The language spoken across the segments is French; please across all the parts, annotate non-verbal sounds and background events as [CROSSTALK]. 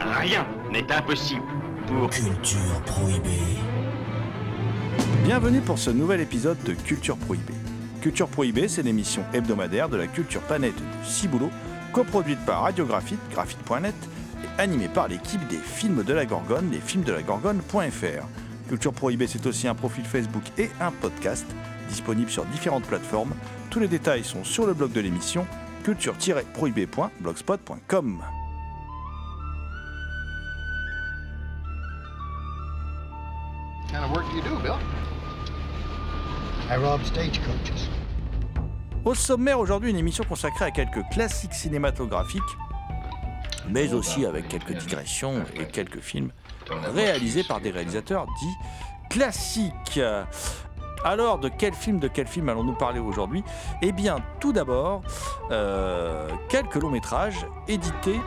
Rien n'est impossible pour... Culture prohibée. Bienvenue pour ce nouvel épisode de Culture Prohibée. Culture Prohibée, c'est l'émission hebdomadaire de la culture planète du Ciboulot, coproduite par Radiographite, graphite.net, et animée par l'équipe des films de la Gorgone, les films de la Gorgone.fr. Culture Prohibée, c'est aussi un profil Facebook et un podcast, disponible sur différentes plateformes. Tous les détails sont sur le blog de l'émission, culture-prohibée.blogspot.com. I rob stagecoaches. Au sommaire aujourd'hui, une émission consacrée à quelques classiques cinématographiques, mais aussi avec quelques digressions et quelques films réalisés par des réalisateurs dits classiques. Alors, de quel film, de quel film allons-nous parler aujourd'hui? Eh bien, tout d'abord, euh, quelques longs métrages édités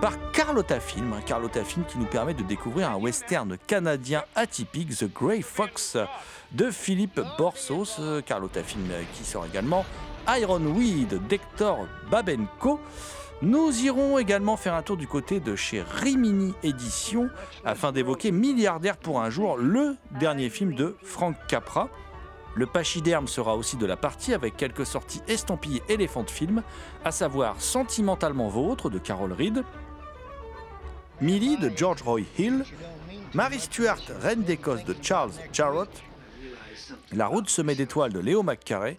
par Carlotta Film, Carlotta Film qui nous permet de découvrir un western canadien atypique, The Grey Fox, de Philippe Borsos. Euh, Carlotta Film euh, qui sort également Ironweed d'Hector Babenko. Nous irons également faire un tour du côté de chez Rimini Éditions afin d'évoquer Milliardaire pour un jour, le dernier film de Frank Capra. Le pachyderme sera aussi de la partie avec quelques sorties estampillées éléphant de film, à savoir Sentimentalement Vôtre de Carol Reed, Millie de George Roy Hill, Mary Stuart, Reine d'Écosse de Charles Jarrott, La route semée d'étoiles de Léo McCarey,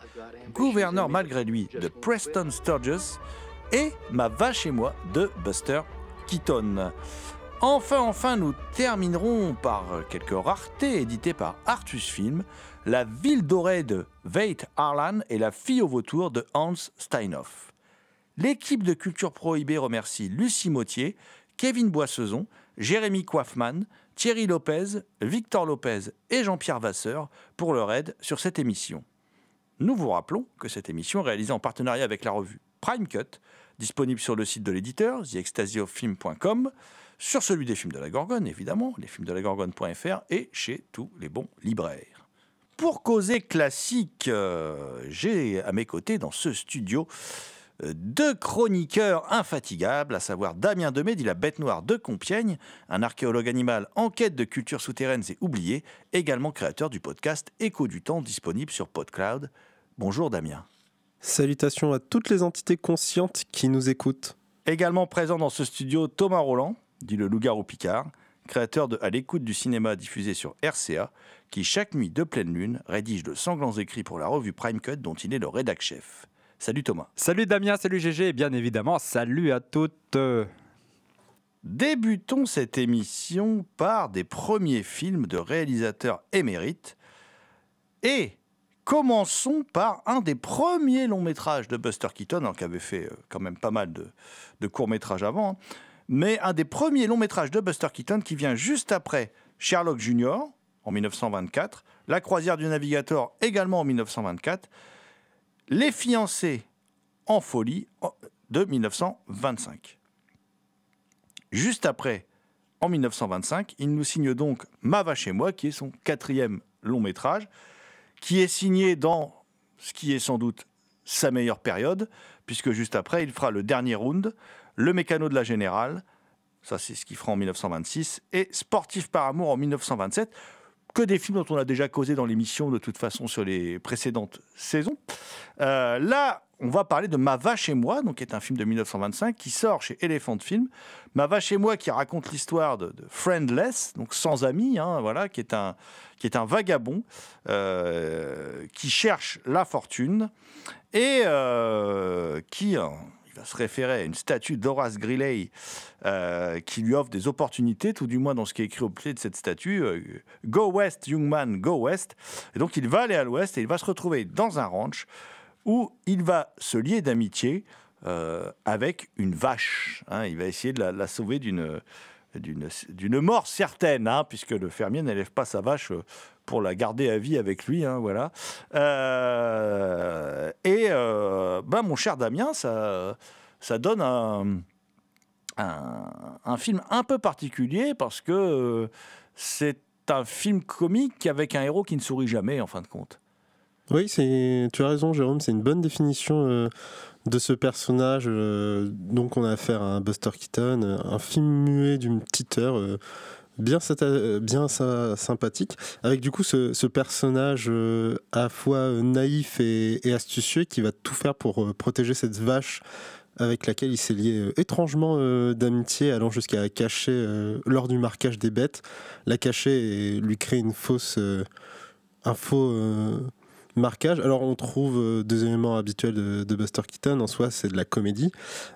Gouverneur malgré lui de Preston Sturges et Ma vache et moi de Buster Keaton. Enfin, enfin, nous terminerons par quelques raretés éditées par Artus Film, La ville dorée de Veit Harlan et La fille au vautour de Hans Steinhoff. L'équipe de Culture Prohibée remercie Lucie Mautier, Kevin Boissezon, Jérémy Coiffman, Thierry Lopez, Victor Lopez et Jean-Pierre Vasseur pour leur aide sur cette émission. Nous vous rappelons que cette émission est réalisée en partenariat avec la revue Prime Cut, disponible sur le site de l'éditeur, theextasiofilm.com, sur celui des films de la Gorgone, évidemment, lesfilmsdelagorgone.fr et chez tous les bons libraires. Pour causer classique, euh, j'ai à mes côtés dans ce studio euh, deux chroniqueurs infatigables, à savoir Damien Demé, dit la bête noire de Compiègne, un archéologue animal en quête de cultures souterraines et oubliées, également créateur du podcast Écho du temps disponible sur PodCloud. Bonjour Damien. Salutations à toutes les entités conscientes qui nous écoutent. Également présent dans ce studio Thomas Roland, dit le loup-garou Picard, créateur de À l'écoute du cinéma diffusé sur RCA, qui chaque nuit de pleine lune rédige de sanglants écrits pour la revue Prime Cut dont il est le rédac chef. Salut Thomas. Salut Damien, salut GG et bien évidemment salut à toutes. Débutons cette émission par des premiers films de réalisateurs émérites et commençons par un des premiers longs métrages de Buster Keaton, alors qui avait fait euh, quand même pas mal de, de courts métrages avant, hein, mais un des premiers longs métrages de Buster Keaton qui vient juste après Sherlock Jr. en 1924, La croisière du navigateur également en 1924, Les fiancés en folie de 1925. Juste après, en 1925, il nous signe donc Ma vache et moi, qui est son quatrième long métrage, qui est signé dans ce qui est sans doute sa meilleure période, puisque juste après, il fera le dernier round, Le mécano de la générale, ça c'est ce qu'il fera en 1926, et Sportif par amour en 1927, que des films dont on a déjà causé dans l'émission de toute façon sur les précédentes saisons. Euh, là, on va parler de Ma vache et moi, donc qui est un film de 1925 qui sort chez Elephant Film. Ma vache et moi qui raconte l'histoire de, Friendless, donc sans amis, hein, voilà, qui est un vagabond euh, qui cherche la fortune et euh, qui, se référer à une statue d'Horace Greeley euh, qui lui offre des opportunités, tout du moins dans ce qui est écrit au pied de cette statue. euh, go West, young man, go West. Et donc il va aller à l'ouest et il va se retrouver dans un ranch où il va se lier d'amitié euh, avec une vache. hein. il va essayer de la, sauver d'une mort certaine, hein, puisque le fermier n'élève pas sa vache pour la garder à vie avec lui, hein, voilà. Euh, et ben, mon cher Damien, ça, ça donne un, un, film un peu particulier parce que euh, c'est un film comique avec un héros qui ne sourit jamais, en fin de compte. Oui, c'est, tu as raison, Jérôme, c'est une bonne définition de ce personnage. euh, donc, on a affaire à un Buster Keaton, un film muet d'une petite heure, bien, euh, bien sympathique, avec du coup ce, personnage euh, à la fois euh, naïf et, astucieux qui va tout faire pour protéger cette vache avec laquelle il s'est lié étrangement d'amitié, allant jusqu'à cacher lors du marquage des bêtes, la cacher et lui créer une fausse, un faux marquage. Alors on trouve euh, deux éléments habituels de, Buster Keaton. En soi, c'est de la comédie.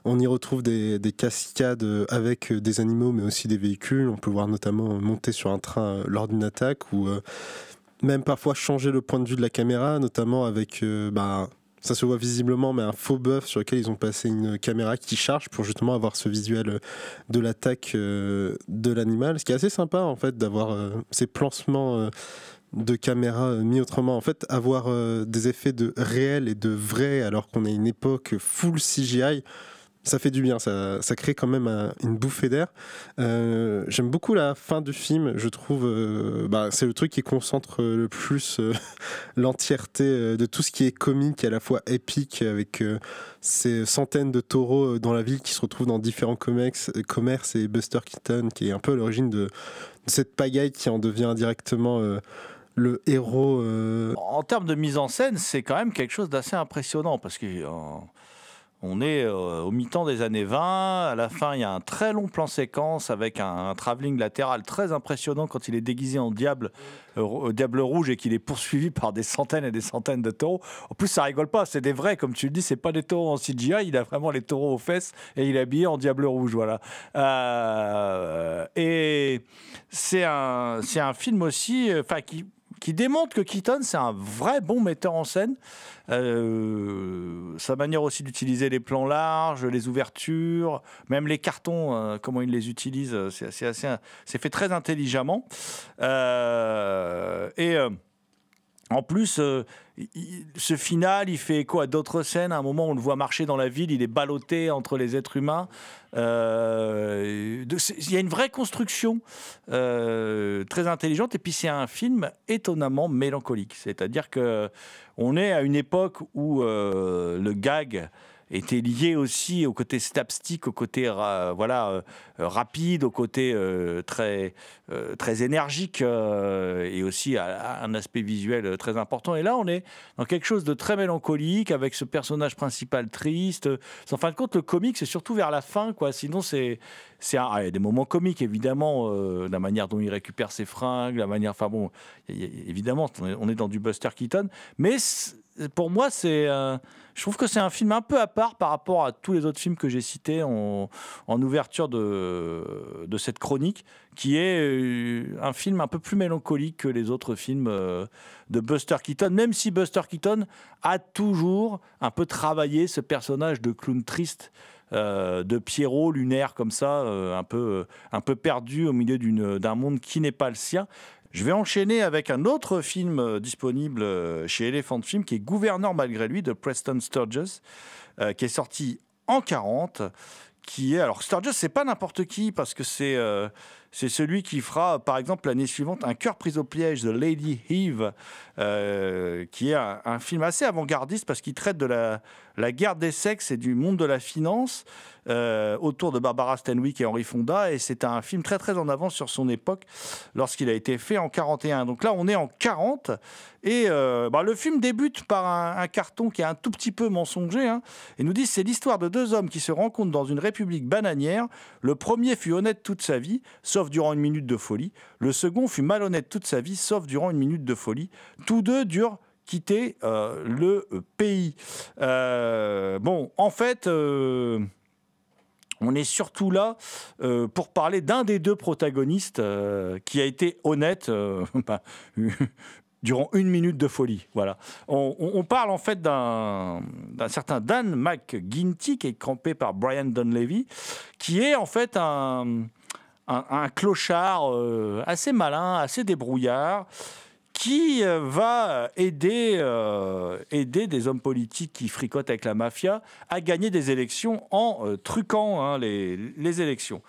On y retrouve des, des cascades euh, avec euh, des animaux, mais aussi des véhicules. On peut voir notamment monter sur un train lors d'une attaque ou même parfois changer le point de vue de la caméra, notamment avec bah, ça se voit visiblement, mais un faux bœuf sur lequel ils ont passé une caméra qui charge pour justement avoir ce visuel de l'attaque de l'animal. Ce qui est assez sympa en fait d'avoir ces placements euh, de caméra euh, mis autrement. En fait, avoir euh, des effets de réel et de vrai alors qu'on est une époque full CGI. Ça fait du bien, ça, ça crée quand même un- une bouffée d'air. Euh, J'aime beaucoup la fin du film, je trouve. euh, bah, c'est le truc qui concentre euh, le plus euh, [LAUGHS] l'entièreté euh, de tout ce qui est comique, à la fois épique, avec euh, ces centaines de taureaux euh, dans la ville qui se retrouvent dans différents comex- euh, commerces et Buster Keaton, qui est un peu à l'origine de, cette pagaille qui en devient indirectement euh, le héros. euh, En termes de mise en scène, c'est quand même quelque chose d'assez impressionnant parce que euh, on est euh, au mi-temps des années 20. À la fin, il y a un très long plan séquence avec un, un travelling latéral très impressionnant quand il est déguisé en diable, diable rouge et qu'il est poursuivi [LAUGHS] par des centaines et des centaines de taureaux. En plus, ça rigole pas. C'est des vrais, comme tu le dis. C'est pas des taureaux en CGI. Il a vraiment les taureaux aux fesses et il est habillé en diable rouge. Voilà. Et c'est un, c'est un film aussi, enfin qui qui démontre que Keaton, c'est un vrai bon metteur en scène. Euh, sa manière aussi d'utiliser les plans larges, les ouvertures, même les cartons, euh, comment il les utilise, euh, c'est assez, c'est fait très intelligemment. Et en plus, ce final, il fait écho à d'autres scènes. À un moment, on le voit marcher dans la ville, il est ballotté entre les êtres humains. Euh, il y a une vraie construction euh, très intelligente. Et puis, c'est un film étonnamment mélancolique. C'est-à-dire que on est à une époque où euh, le gag était lié aussi au côté slapstick, au côté voilà euh, euh, rapide, au côté euh, très très énergique et aussi à, un aspect visuel très important. Et là, on est dans quelque chose de très mélancolique avec ce personnage principal triste. En fin de compte, le comique, c'est surtout vers la fin, quoi. Sinon, c'est c'est ah, des moments comiques évidemment, la manière dont il récupère ses fringues, la manière, enfin bon, évidemment, on est, dans du Buster Keaton, mais pour moi, c'est, euh, je trouve que c'est un film un peu à part par rapport à tous les autres films que j'ai cités en, ouverture de, de cette chronique, qui est euh, un film un peu plus mélancolique que les autres films euh, de Buster Keaton, même si Buster Keaton a toujours un peu travaillé ce personnage de clown triste. de Pierrot lunaire comme ça, un, peu, un peu perdu au milieu d'un monde qui n'est pas le sien. Je vais enchaîner avec un autre film euh, disponible euh, chez Elephant Film qui est Gouverneur malgré lui de Preston Sturges, euh, qui est sorti en 40. Qui est alors Sturges, c'est pas n'importe qui parce que c'est c'est celui qui fera par exemple l'année suivante un cœur pris au piège de Lady Eve, euh, qui est un, film assez avant-gardiste parce qu'il traite de la, guerre des sexes et du monde de la finance euh, autour de Barbara Stanwyck et Henry Fonda. Et c'est un film très très en avance sur son époque lorsqu'il a été fait en 41. Donc là, on est en 40 et euh, bah, le film débute par un, un carton qui est un tout petit peu mensonger hein, et nous dit c'est l'histoire de deux hommes qui se rencontrent dans une république bananière. Le premier fut honnête toute sa vie, sauf durant une minute de folie. Le second fut malhonnête toute sa vie, sauf durant une minute de folie. Tous deux durent quitter euh, le pays. Euh, bon, en fait, euh, on est surtout là euh, pour parler d'un des deux protagonistes euh, qui a été honnête euh, [LAUGHS] bah, [LAUGHS] durant une minute de folie. Voilà. On, parle en fait d'un certain Dan McGuinty qui est campé par Brian Donlevy, qui est en fait un, un, clochard euh, assez malin, assez débrouillard, qui euh, va aider, euh, aider des hommes politiques qui fricotent avec la mafia à gagner des élections en truquant hein, les, les élections.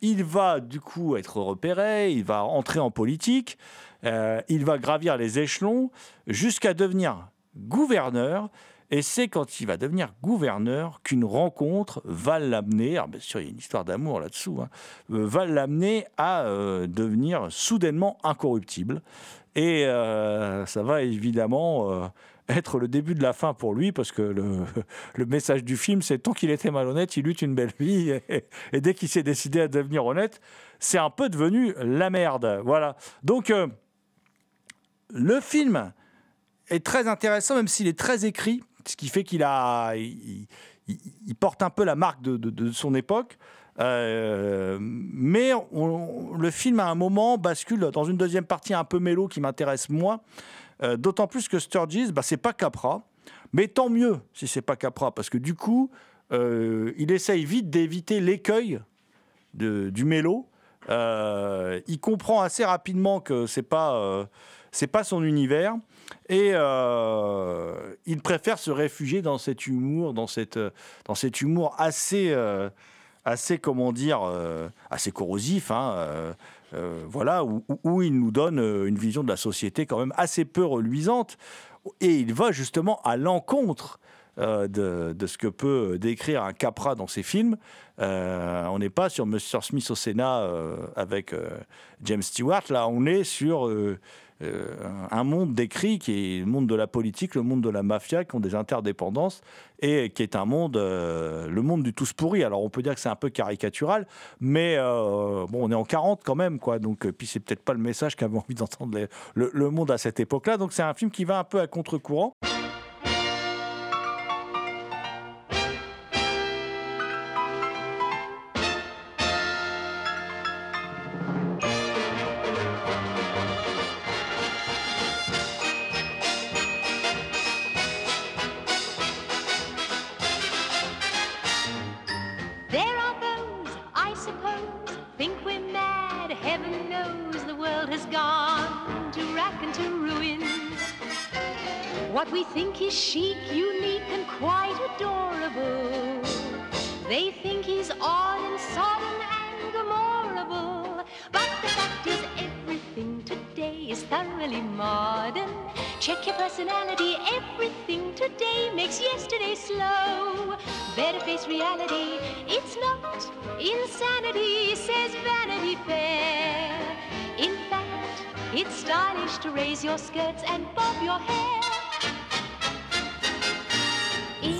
Il va du coup être repéré, il va entrer en politique, il va gravir les échelons jusqu'à devenir gouverneur. Et c'est quand il va devenir gouverneur qu'une rencontre va l'amener, alors bien sûr il y a une histoire d'amour là-dessous, hein, euh, va l'amener à euh, devenir soudainement incorruptible. Et euh, ça va évidemment être le début de la fin pour lui, parce que [LAUGHS] le, message du film, c'est tant qu'il était malhonnête, il eut une belle vie. Et, [LAUGHS] et dès qu'il s'est décidé à devenir honnête, c'est un peu devenu la merde. Voilà. Donc, le film est très intéressant, même s'il est très écrit, ce qui fait qu'il a, il, porte un peu la marque de, son époque. Euh, mais le film, à un moment, bascule dans une deuxième partie un peu mélo qui m'intéresse moins. Euh, D'autant plus que Sturgis, bah, c'est pas Capra. Mais tant mieux si c'est pas Capra, parce que du coup, euh, il essaye vite d'éviter l'écueil du mélo. Il comprend assez rapidement que c'est pas c'est pas son univers et euh, il préfère se réfugier dans cet humour, dans cette dans cet humour assez euh, assez comment dire euh, assez corrosif. hein, voilà où, il nous donne une vision de la société quand même assez peu reluisante et il va justement à l'encontre de, de ce que peut décrire un Capra dans ses films. On n'est pas sur Mr. Smith au Sénat avec James Stewart, là on est sur euh, un monde décrit qui est le monde de la politique, le monde de la mafia, qui ont des interdépendances, et qui est un monde, euh, le monde du tous pourri. Alors on peut dire que c'est un peu caricatural, mais euh, bon, on est en 40 quand même, quoi. Donc, puis c'est peut-être pas le message qu'avait envie d'entendre le monde à cette époque-là. Donc c'est un film qui va un peu à contre-courant. We think is chic, unique, and quite adorable. They think he's odd and sodden and gomorrable. But the fact is, everything today is thoroughly modern. Check your personality, everything today makes yesterday slow. Better face reality, it's not insanity, says Vanity Fair. In fact, it's stylish to raise your skirts and bob your hair.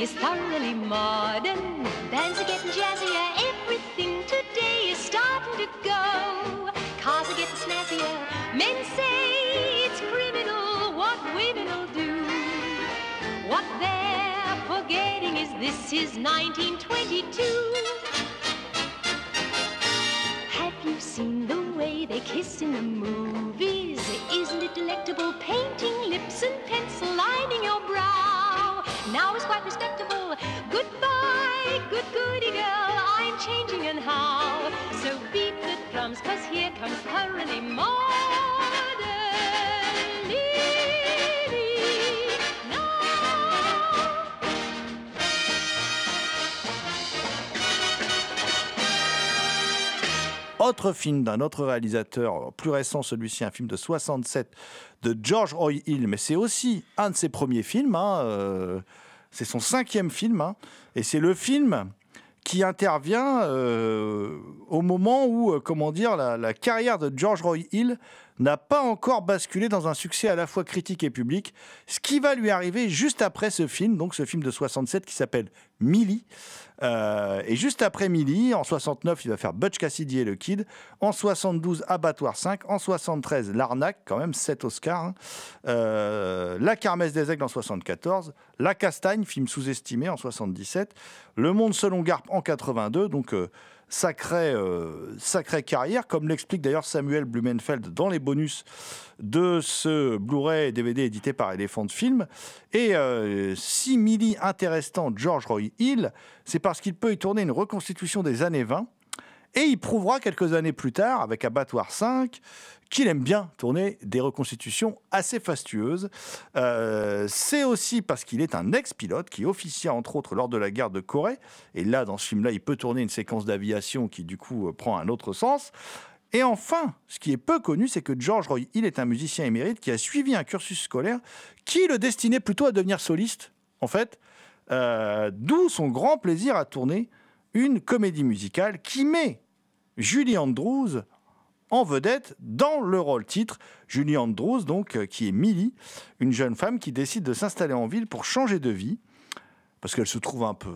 today is thoroughly modern. Bands are getting jazzier. Everything today is starting to go. Cars are getting snazzier. Men say it's criminal what women will do. What they're forgetting is this is 1922. Have you seen the way they kiss in the movies? Isn't it delectable? Painting lips and pencil lining your brow now is quite respectable. Goodbye, good goody girl, I'm changing and how. So beat the drums, cause here comes her Moore. Autre film d'un autre réalisateur, plus récent celui-ci, un film de 67 de George Roy Hill, mais c'est aussi un de ses premiers films. hein, euh, c'est son cinquième film, hein, et c'est le film qui intervient euh, au moment où, euh, comment dire, la, la carrière de George Roy Hill n'a pas encore basculé dans un succès à la fois critique et public, ce qui va lui arriver juste après ce film, donc ce film de 67 qui s'appelle Millie. Euh, et juste après Millie, en 69, il va faire Butch Cassidy et le Kid. En 72, Abattoir 5. En 73, L'Arnaque, quand même 7 Oscars. hein. Euh, La Kermesse des Aigles en 74. La Castagne, film sous-estimé en 77. Le Monde selon Garp en 82. Donc, euh, sacrée, euh, carrière, comme l'explique d'ailleurs Samuel Blumenfeld dans les bonus de ce Blu-ray DVD édité par Elephant Film. Et euh, si Millie intéressant George Roy Hill, c'est parce qu'il peut y tourner une reconstitution des années 20. Et il prouvera quelques années plus tard, avec Abattoir 5, qu'il aime bien tourner des reconstitutions assez fastueuses. Euh, c'est aussi parce qu'il est un ex-pilote qui officia entre autres lors de la guerre de Corée. Et là, dans ce film-là, il peut tourner une séquence d'aviation qui du coup euh, prend un autre sens. Et enfin, ce qui est peu connu, c'est que George Roy Hill est un musicien émérite qui a suivi un cursus scolaire qui le destinait plutôt à devenir soliste, en fait. Euh, D'où son grand plaisir à tourner une comédie musicale qui met Julie Andrews en vedette dans le rôle titre. Julie Andrews, donc, euh, qui est Millie, une jeune femme qui décide de s'installer en ville pour changer de vie, parce qu'elle se trouve un peu,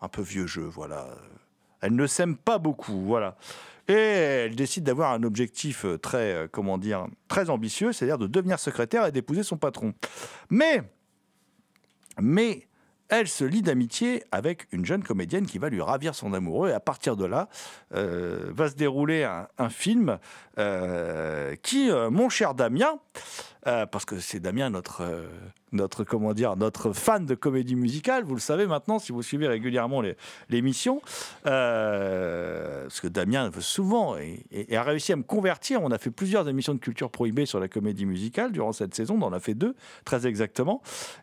un peu vieux jeu, voilà. Elle ne s'aime pas beaucoup, voilà. Et elle décide d'avoir un objectif euh, très, euh, comment dire, très ambitieux, c'est-à-dire de devenir secrétaire et d'épouser son patron. Mais, mais elle se lie d'amitié avec une jeune comédienne qui va lui ravir son amoureux. Et à partir de là, euh, va se dérouler un, film euh, qui, euh, mon cher Damien, euh, parce que c'est Damien notre, euh, notre, comment dire, notre fan de comédie musicale, vous le savez maintenant si vous suivez régulièrement l'émission, euh, parce que Damien veut souvent et a réussi à me convertir. On a fait plusieurs émissions de culture prohibée sur la comédie musicale durant cette saison, on en a fait deux, très exactement.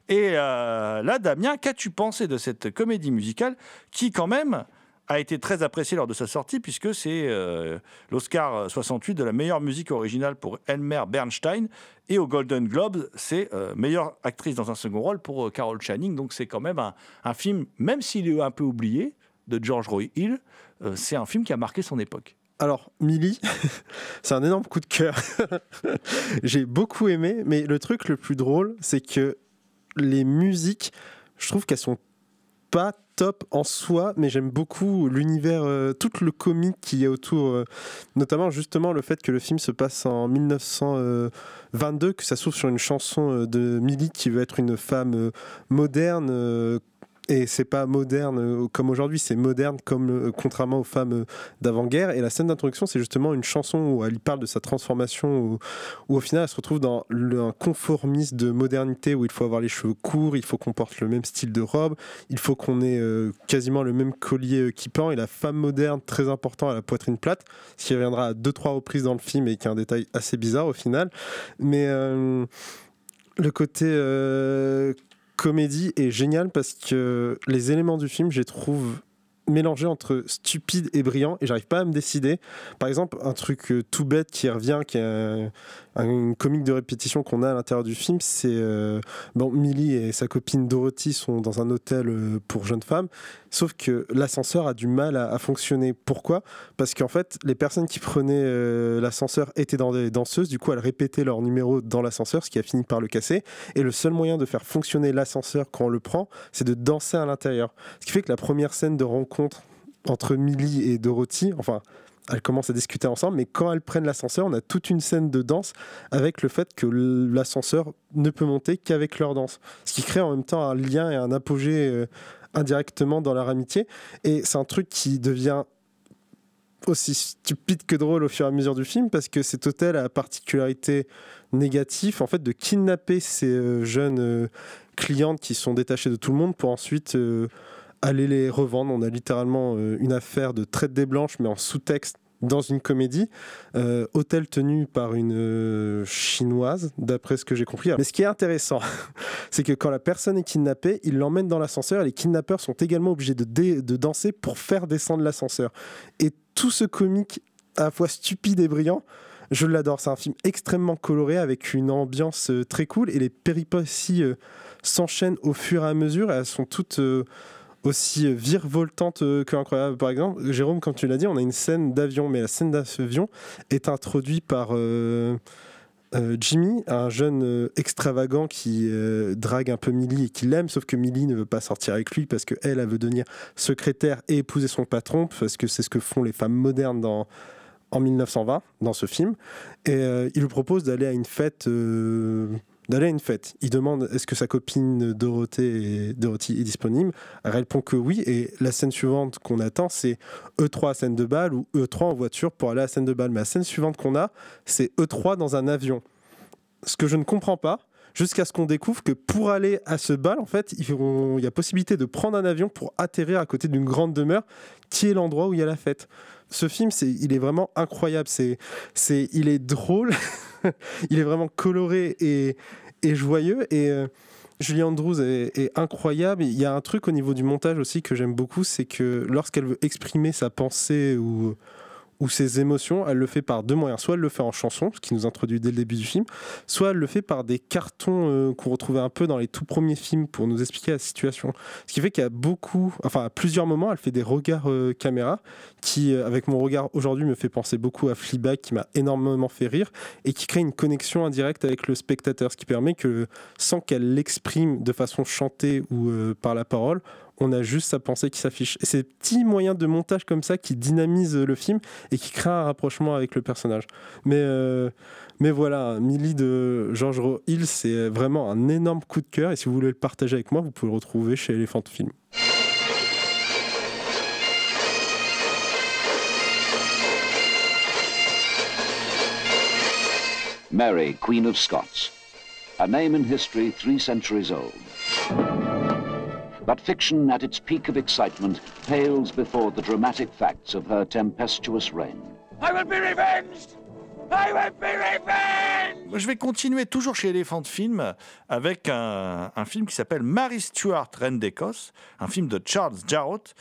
Et euh, là, Damien, qu'as-tu pensé de cette comédie musicale qui, quand même, a été très appréciée lors de sa sortie, puisque c'est euh, l'Oscar 68 de la meilleure musique originale pour Elmer Bernstein, et au Golden Globe, c'est euh, meilleure actrice dans un second rôle pour euh, Carol Channing. Donc c'est quand même un, film, même s'il est un peu oublié, de George Roy Hill, c'est un film qui a marqué son époque. Alors, Millie, [LAUGHS] c'est un énorme coup de cœur. [LAUGHS] J'ai beaucoup aimé, mais le truc le plus drôle, c'est que les musiques, je trouve qu'elles sont pas top en soi, mais j'aime beaucoup l'univers, euh, tout le comique qu'il y a autour, euh, notamment justement le fait que le film se passe en 1922, que ça s'ouvre sur une chanson euh, de Millie qui veut être une femme euh, moderne. Et c'est pas moderne euh, comme aujourd'hui, c'est moderne comme euh, contrairement aux femmes euh, d'avant-guerre. Et la scène d'introduction, c'est justement une chanson où elle parle de sa transformation, où, au final elle se retrouve dans un conformisme de modernité où il faut avoir les cheveux courts, il faut qu'on porte le même style de robe, il faut qu'on ait quasiment le même collier qui pend. Et la femme moderne, très important, à la poitrine plate, ce qui reviendra à deux trois reprises dans le film et qui est un détail assez bizarre au final. Mais le côté comédie est génial parce que les éléments du film, je les trouve mélangés entre stupide et brillant et j'arrive pas à me décider. Par exemple, un truc euh, tout bête qui revient, qui est un- un- une comique de répétition qu'on a à l'intérieur du film, c'est euh, bon, Millie et sa copine Dorothy sont dans un hôtel euh, pour jeunes femmes, sauf que l'ascenseur a du mal à, à fonctionner. Pourquoi? Parce qu'en fait, les personnes qui prenaient euh, l'ascenseur étaient dans des danseuses, du coup elles répétaient leur numéro dans l'ascenseur, ce qui a fini par le casser. Et le seul moyen de faire fonctionner l'ascenseur quand on le prend, c'est de danser à l'intérieur. Ce qui fait que la première scène de rencontre entre Millie et Dorothy, enfin, elles commencent à discuter ensemble, mais quand elles prennent l'ascenseur, on a toute une scène de danse avec le fait que l'ascenseur ne peut monter qu'avec leur danse. Ce qui crée en même temps un lien et un apogée euh, indirectement dans leur amitié. Et c'est un truc qui devient aussi stupide que drôle au fur et à mesure du film parce que cet hôtel a la particularité négative en fait de kidnapper ces euh, jeunes euh, clientes qui sont détachées de tout le monde pour ensuite aller les revendre. On a littéralement euh, une affaire de traite des blanches mais en sous-texte dans une comédie, euh, hôtel tenu par une euh, chinoise, d'après ce que j'ai compris. Mais ce qui est intéressant, [LAUGHS] c'est que quand la personne est kidnappée, ils l'emmènent dans l'ascenseur et les kidnappeurs sont également obligés de, de danser pour faire descendre l'ascenseur. Et tout ce comique à la fois stupide et brillant, je l'adore. C'est un film extrêmement coloré avec une ambiance très cool et les péripéties s'enchaînent au fur et à mesure. Elles sont toutes aussi virevoltantes euh, que incroyables. Par exemple, Jérôme, quand tu l'as dit, on a une scène d'avion, mais la scène d'avion est introduite par euh, euh, Jimmy, un jeune extravagant qui drague un peu Millie et qui l'aime, sauf que Millie ne veut pas sortir avec lui parce qu'elle, elle veut devenir secrétaire et épouser son patron, parce que c'est ce que font les femmes modernes en 1920, dans ce film. Et il lui propose d'aller à une fête. D'aller à une fête. Il demande est-ce que sa copine Dorothée est, Dorothy est disponible? Elle répond que oui. Et la scène suivante qu'on attend, c'est E3 à scène de balle ou E3 en voiture pour aller à scène de balle. Mais la scène suivante qu'on a, c'est E3 dans un avion. Ce que je ne comprends pas, jusqu'à ce qu'on découvre que pour aller à ce bal, en fait, il y a possibilité de prendre un avion pour atterrir à côté d'une grande demeure qui est l'endroit où il y a la fête. Ce film, c'est, il est vraiment incroyable. C'est, c'est, il est drôle, [LAUGHS] [LAUGHS] il est vraiment coloré et, joyeux. Et euh, Julie Andrews est incroyable. Il y a un truc au niveau du montage aussi que j'aime beaucoup, c'est que lorsqu'elle veut exprimer sa pensée ou ou ses émotions, elle le fait par deux moyens. Soit elle le fait en chanson, ce qui nous introduit dès le début du film, soit elle le fait par des cartons euh, qu'on retrouvait un peu dans les tout premiers films pour nous expliquer la situation. Ce qui fait qu'il y a beaucoup, enfin à plusieurs moments, elle fait des regards euh, caméra qui, euh, avec mon regard aujourd'hui, me fait penser beaucoup à Fleabag, qui m'a énormément fait rire et qui crée une connexion indirecte avec le spectateur, ce qui permet que sans qu'elle l'exprime de façon chantée ou par la parole, on a juste sa pensée qui s'affiche. Et c'est petits moyens de montage comme ça qui dynamisent le film et qui créent un rapprochement avec le personnage. Mais, euh, mais voilà, Millie de George Hill, c'est vraiment un énorme coup de cœur. Et si vous voulez le partager avec moi, vous pouvez le retrouver chez Elephant Film. Mary, Queen of Scots, a name in history three centuries old. But fiction at its peak of excitement pales before the dramatic facts of her tempestuous reign. I will be revenged! I will be revenged! Je vais continuer toujours chez Elephant Film avec un, un film qui s'appelle Mary Stuart, Reine d'Écosse, un film de Charles Jarrott.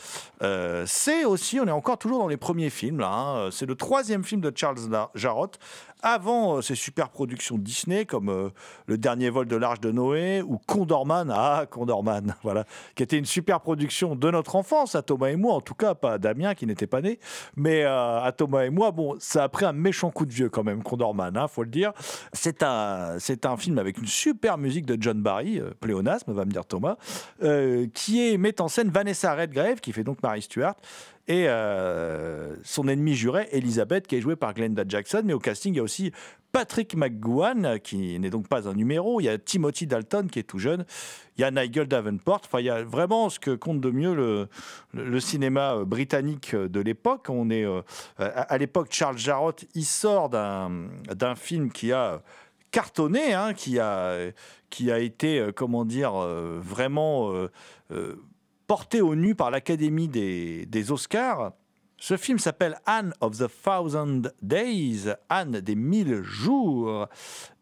Euh, c'est aussi, on est encore toujours dans les premiers films là. hein. C'est le troisième film de Charles Jarrott avant euh, ces super productions Disney comme euh, Le Dernier vol de l'Arche de Noé ou Condorman. Ah, Condorman, [LAUGHS] voilà, qui était une super production de notre enfance à Thomas et moi, en tout cas pas à Damien qui n'était pas né, mais euh, à Thomas et moi. Bon, ça a pris un méchant coup de vieux quand même, Condorman, hein, faut le dire. C'est un, c'est un film avec une super musique de John Barry, pléonasme, va me dire Thomas, qui est met en scène Vanessa Redgrave, qui fait donc Mary Stuart, et son ennemi juré, Elizabeth, qui est jouée par Glenda Jackson. Mais au casting, il y a aussi Patrick McGowan, qui n'est donc pas un numéro. Il y a Timothy Dalton, qui est tout jeune. Il y a Nigel Davenport. Enfin, il y a vraiment ce que compte de mieux le, cinéma euh, britannique euh, de l'époque. On est euh, à l'époque, Charles Jarrott, il sort d'un film qui a cartonné, hein, qui a qui a été, comment dire, vraiment porté au nu par l'Académie des Oscars. Ce film s'appelle Anne of the Thousand Days, Anne des mille jours.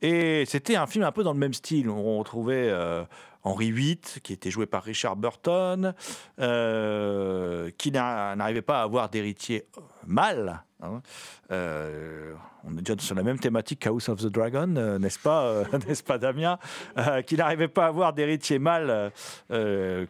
Et c'était un film un peu dans le même style. On retrouvait euh, Henri VIII, qui était joué par Richard Burton, qui n'a- n'arrivait pas à avoir d'héritier mâle. on est déjà sur la même thématique House of the Dragon, n'est-ce pas, [LAUGHS] n'est-ce pas Damien Qui n'arrivait pas à avoir d'héritier mâle,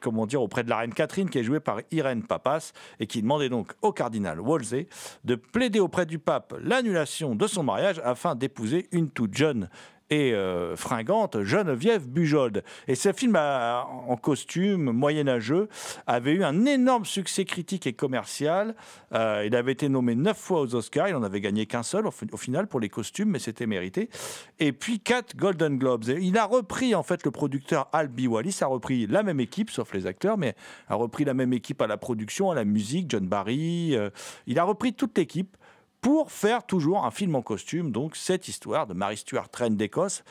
comment dire, auprès de la reine Catherine, qui est jouée par Irène Papas, et qui demandait donc au cardinal Wolsey de plaider auprès du pape l'annulation de son mariage afin d'épouser une toute jeune et euh, fringante Geneviève Bujold. Et ce film en costume moyenâgeux avait eu un énorme succès critique et commercial. Euh, il avait été nommé neuf fois aux Oscars, il n'en avait gagné qu'un seul au final pour les costumes, mais c'était mérité. Et puis quatre Golden Globes. Et il a repris en fait le producteur Al B. Wallis a repris la même équipe, sauf les acteurs, mais a repris la même équipe à la production, à la musique, John Barry. euh, il a repris toute l'équipe pour faire toujours un film en costume, donc cette histoire de Mary Stuart, reine d'Écosse.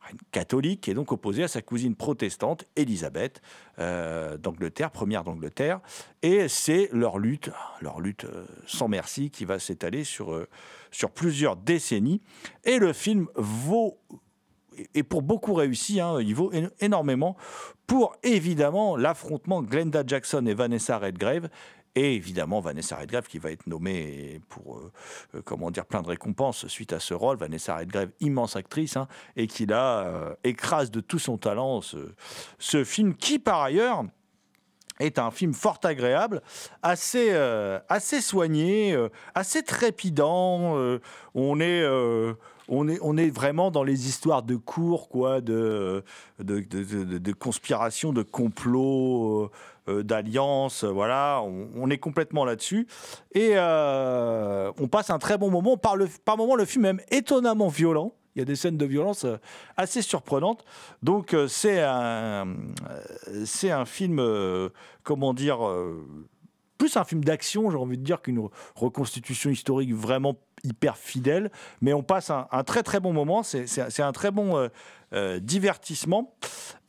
reine catholique, est donc opposée à sa cousine protestante, Élisabeth, euh, d'Angleterre, première d'Angleterre. Et c'est leur lutte, leur lutte euh, sans merci, qui va s'étaler sur, euh, sur plusieurs décennies. Et le film vaut et pour beaucoup réussi, hein, il vaut énormément pour évidemment l'affrontement Glenda Jackson et Vanessa Redgrave. Et évidemment, Vanessa Redgrave qui va être nommée pour, euh, euh, comment dire, plein de récompenses suite à ce rôle. Vanessa Redgrave, immense actrice, hein, et qui là euh, écrase de tout son talent ce, film qui, par ailleurs, est un film fort agréable, assez, assez soigné, assez trépidant. on est. on est, on est vraiment dans les histoires de cours, quoi, de, de, de, de- de conspiration, de complot, d'alliance, euh, voilà, on, est complètement là-dessus. Et euh, on passe un très bon moment. Par, le, par moment, le film est étonnamment violent. Il y a des scènes de violence euh, assez surprenantes. Donc, euh, c'est un, euh, c'est un film, euh, comment dire, euh, plus un film d'action, j'ai envie de dire, qu'une reconstitution historique vraiment hyper fidèle. Mais on passe un, très très bon moment. C'est- un très bon euh, euh, divertissement.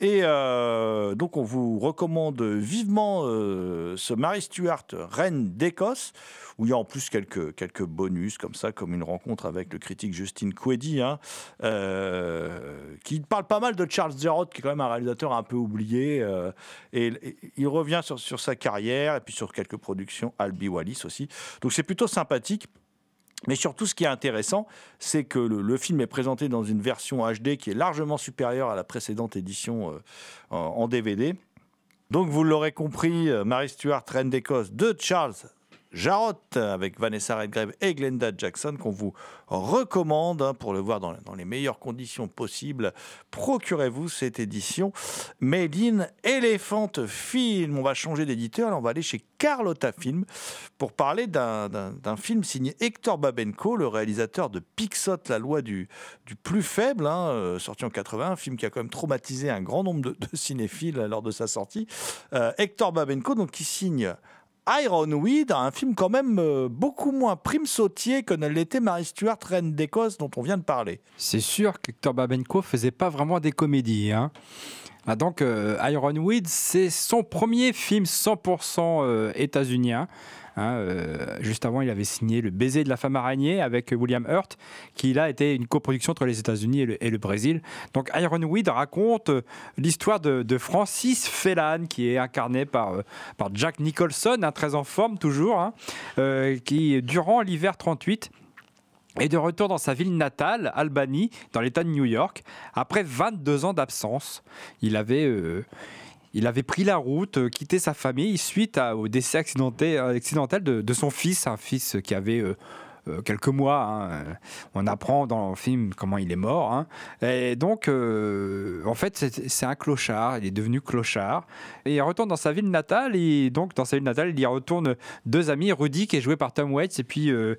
Et euh, donc, on vous recommande vivement euh, ce Mary Stuart, Reine d'Écosse, où il y a en plus quelques, quelques bonus, comme ça, comme une rencontre avec le critique Justin Queddy, hein, euh, qui parle pas mal de Charles Zerot, qui est quand même un réalisateur un peu oublié. euh, et, et il revient sur, sur sa carrière, et puis sur quelques productions, Albi Wallis aussi. Donc, c'est plutôt sympathique. Mais surtout, ce qui est intéressant, c'est que le, film est présenté dans une version HD qui est largement supérieure à la précédente édition euh, en, DVD. Donc, vous l'aurez compris, euh, Mary Stuart, Reine d'Écosse de Charles Jarrott avec Vanessa Redgrave et Glenda Jackson qu'on vous recommande hein, pour le voir dans, les meilleures conditions possibles. Procurez-vous cette édition Made in Elephant Film. On va changer d'éditeur, on va aller chez Carlotta Film pour parler d'un- film signé Hector Babenko, le réalisateur de Pixot, la loi du, plus faible, hein, euh, sorti en 80, un film qui a quand même traumatisé un grand nombre de, cinéphiles lors de sa sortie. Euh, Hector Babenko, donc qui signe Ironweed, un film quand même euh, beaucoup moins prime sautier que ne l'était Mary Stuart, Reine d'Écosse, dont on vient de parler. C'est sûr qu'Hector Babenko faisait pas vraiment des comédies. Hein. Ah, donc, euh, Ironweed, c'est son premier film 100% euh, états-unien. Hein, euh, juste avant, il avait signé Le baiser de la femme araignée avec William Hurt, qui là était une coproduction entre les États-Unis et le, Brésil. Donc, Ironweed raconte l'histoire de, Francis Phelan, qui est incarné par, par Jack Nicholson, un très en forme toujours, hein, qui, durant l'hiver 38, est de retour dans sa ville natale, Albany, dans l'État de New York, après 22 ans d'absence. Il avait, euh, il avait pris la route, euh, quitté sa famille suite au décès accidenté- euh, accidentel de, de son fils, un fils qui avait euh, quelques mois. hein. On apprend dans le film comment il est mort. hein. Et donc, euh, en fait, c'est un clochard. Il est devenu clochard. Et il retourne dans sa ville natale. Et donc, dans sa ville natale, il y retourne deux amis, Rudy, qui est joué par Tom Waits, et puis euh,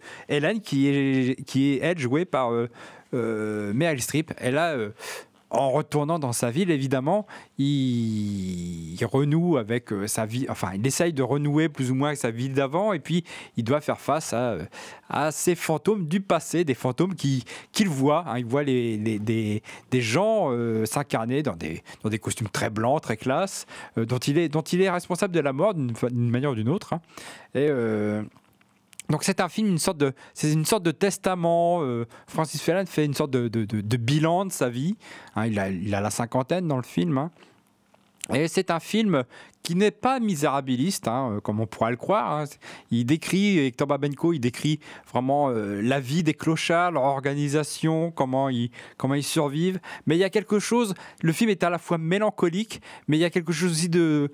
qui est, qui est, elle, jouée par euh, euh, Meryl Streep. Et là, euh, en retournant dans sa ville, évidemment, il, renoue avec euh, sa vie, enfin, il essaye de renouer plus ou moins avec sa vie d'avant, et puis il doit faire face à, euh, à ces fantômes du passé, des fantômes qui- qu'il voit. hein. il voit les, des, des gens euh, s'incarner dans des, dans des costumes très blancs, très classe, dont, il est, dont il est responsable de la mort d'une manière ou d'une autre. hein. Donc c'est un film, une sorte de, c'est une sorte de testament. euh, Francis Fellon fait une sorte de, de- bilan de sa vie. Hein, il, a, il a la cinquantaine dans le film. hein. Et c'est un film qui n'est pas misérabiliste, hein, euh, comme on pourrait le croire. Il décrit, Hector Babenko, il décrit vraiment euh, la vie des clochards, leur organisation, comment ils, comment ils survivent. Mais il y a quelque chose, le film est à la fois mélancolique, mais il y a quelque chose aussi de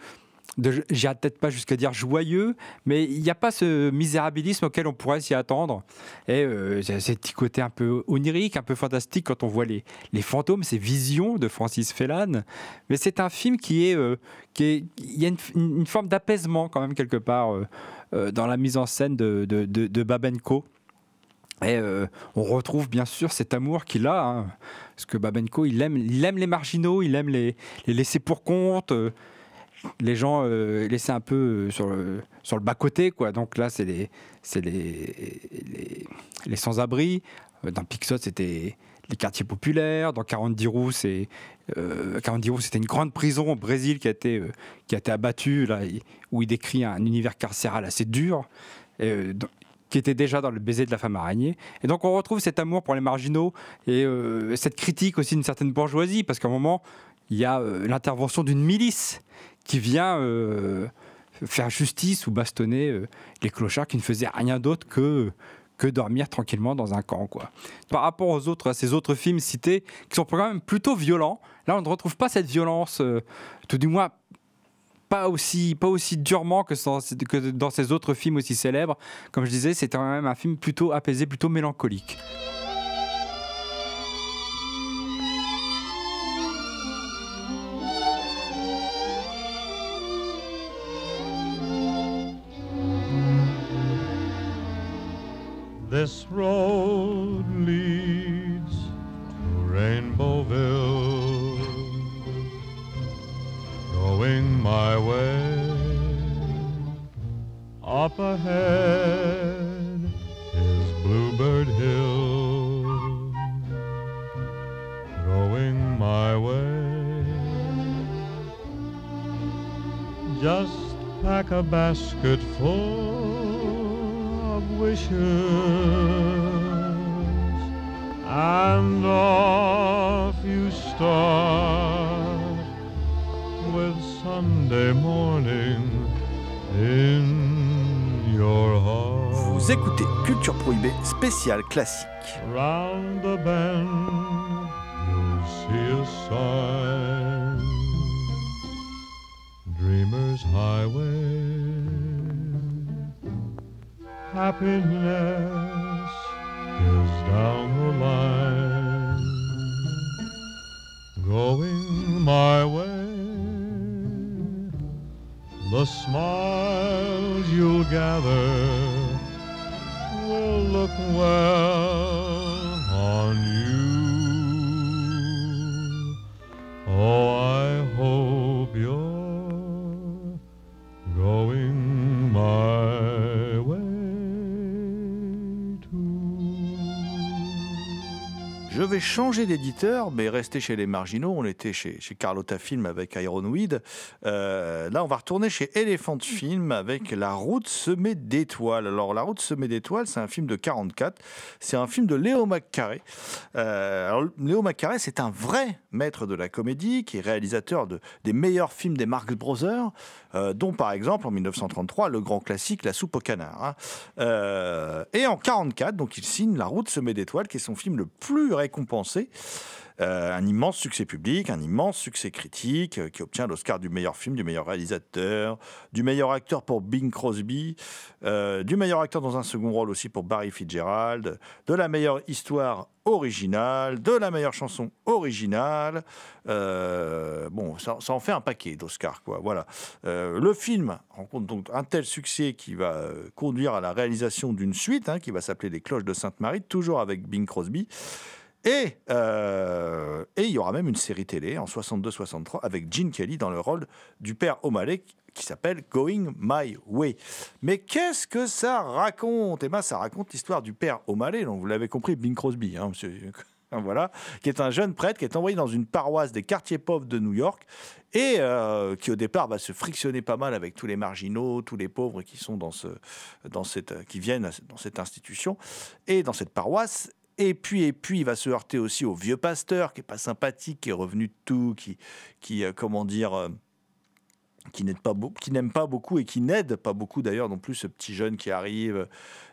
j'irai peut-être pas jusqu'à dire joyeux, mais il n'y a pas ce misérabilisme auquel on pourrait s'y attendre. Et euh, c'est ce petit côté un peu onirique, un peu fantastique quand on voit les, les fantômes, ces visions de Francis Fellan. Mais c'est un film qui est, euh, il y a une, forme d'apaisement quand même quelque part euh, euh, dans la mise en scène de, de, de- Babenko. Et on retrouve bien sûr cet amour qu'il a, hein, parce que Babenko, il aime, il aime les marginaux, il aime les, les pour compte, les gens euh, laissés un peu euh, sur le, bas-côté. Quoi. Donc là, c'est les, sans-abri. Euh, Dans Pixot, c'était les quartiers populaires. Dans 40 roues, c'est euh, 40 roues, c'était une grande prison au Brésil qui a été, abattue, là, où il décrit un univers carcéral assez dur. qui était déjà dans le baiser de la femme araignée. Et donc on retrouve cet amour pour les marginaux et cette critique aussi d'une certaine bourgeoisie, parce qu'à un moment, il y a l'intervention d'une milice qui vient euh, faire justice ou bastonner euh, les clochards qui ne faisaient rien d'autre que, que dormir tranquillement dans un camp. Quoi. Par rapport aux autres, à ces autres films cités, qui sont quand même plutôt violents, là on ne retrouve pas cette violence, euh, tout du moins pas aussi, pas aussi durement que, que dans ces autres films aussi célèbres. Comme je disais, c'est quand même un film plutôt apaisé, plutôt mélancolique. This road leads to Rainbowville. Going my way. Up ahead is Bluebird Hill. Going my way. Just pack a basket full wishes and off you start with Sunday morning in your heart. Vous écoutez Culture Prohibée spécial classique. Round the bend, you'll see a sign. Dreamer's Highway. Happiness is down the line. Going my way. The smiles you'll gather will look well on you. Vais changer d'éditeur, mais rester chez les marginaux. On était chez, chez Carlotta Film avec Ironweed. Euh, là, on va retourner chez Elephant Film avec La route semée d'étoiles. Alors, La route semée d'étoiles, c'est un film de 44. C'est un film de Léo McCarré. Euh, alors, Léo McCarré, c'est un vrai maître de la comédie qui est réalisateur de, des meilleurs films des Marx Brothers, euh, dont par exemple en 1933 le grand classique La soupe au canard. hein. Euh, et en 44, donc il signe La route semée d'étoiles, qui est son film le plus récompensé. Euh, un immense succès public, un immense succès critique, euh, qui obtient l'Oscar du meilleur film, du meilleur réalisateur, du meilleur acteur pour Bing Crosby, euh, du meilleur acteur dans un second rôle aussi pour Barry Fitzgerald, de la meilleure histoire originale, de la meilleure chanson originale. Bon, ça, en fait un paquet d'Oscars, quoi. Voilà. Le film rencontre donc un tel succès qui va conduire à la réalisation d'une suite hein, qui va s'appeler Les Cloches de Sainte-Marie, toujours avec Bing Crosby. Et, euh, et il y aura même une série télé en 62-63 avec Gene Kelly dans le rôle du père O'Malley qui s'appelle Going My Way. Mais qu'est-ce que ça raconte? Eh ben, ça raconte l'histoire du père O'Malley, donc vous l'avez compris, Bing Crosby, hein. [LAUGHS] Voilà, qui est un jeune prêtre qui est envoyé dans une paroisse des quartiers pauvres de New York et euh, qui au départ va se frictionner pas mal avec tous les marginaux, tous les pauvres qui sont dans ce, dans cette, qui viennent dans cette institution et dans cette paroisse. Et puis, et puis, il va se heurter aussi au vieux pasteur qui est pas sympathique, qui est revenu de tout, qui, qui euh, comment dire, euh, qui qui n'aime pas beaucoup et qui n'aide pas beaucoup d'ailleurs non plus ce petit jeune qui arrive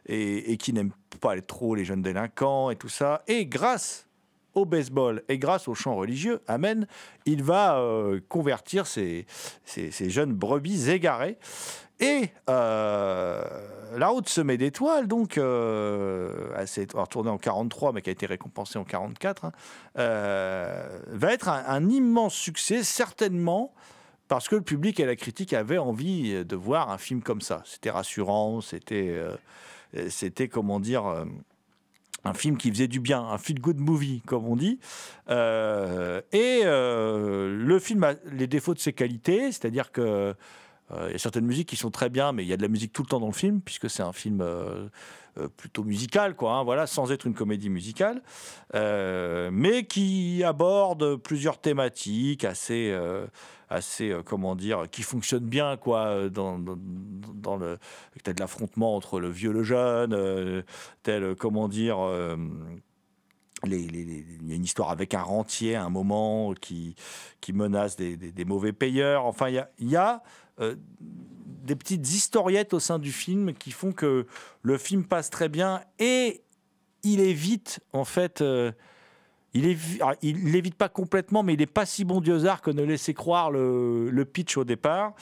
et, et qui n'aime pas trop les jeunes délinquants et tout ça. Et grâce au baseball et grâce au chant religieux, Amen, il va euh, convertir ces, ces, ces jeunes brebis égarées. Et euh, la route semée d'étoiles, donc, euh, elle s'est alors, tournée en 43, mais qui a été récompensée en 44, hein, euh, va être un, immense succès, certainement parce que le public et la critique avaient envie de voir un film comme ça. C'était rassurant, c'était, euh, c'était comment dire, un film qui faisait du bien, un feel good movie, comme on dit. Et le film a les défauts de ses qualités, c'est-à-dire que Il y a certaines musiques qui sont très bien, mais il y a de la musique tout le temps dans le film, puisque c'est un film euh, euh, plutôt musical, quoi, hein, voilà, sans être une comédie musicale, euh, mais qui aborde plusieurs thématiques assez, euh, assez euh, comment dire, qui fonctionnent bien, quoi, euh, dans, dans, le, l'affrontement entre le vieux et le jeune, euh, tel, euh, comment dire. euh, il y a une histoire avec un rentier à un moment qui, qui menace des, des- mauvais payeurs. Enfin, il y a, euh, des petites historiettes au sein du film qui font que le film passe très bien et il évite, en fait, euh, il, évi- ah, il pas complètement, mais il n'est pas si bon diosard que ne laissait croire le, pitch au départ.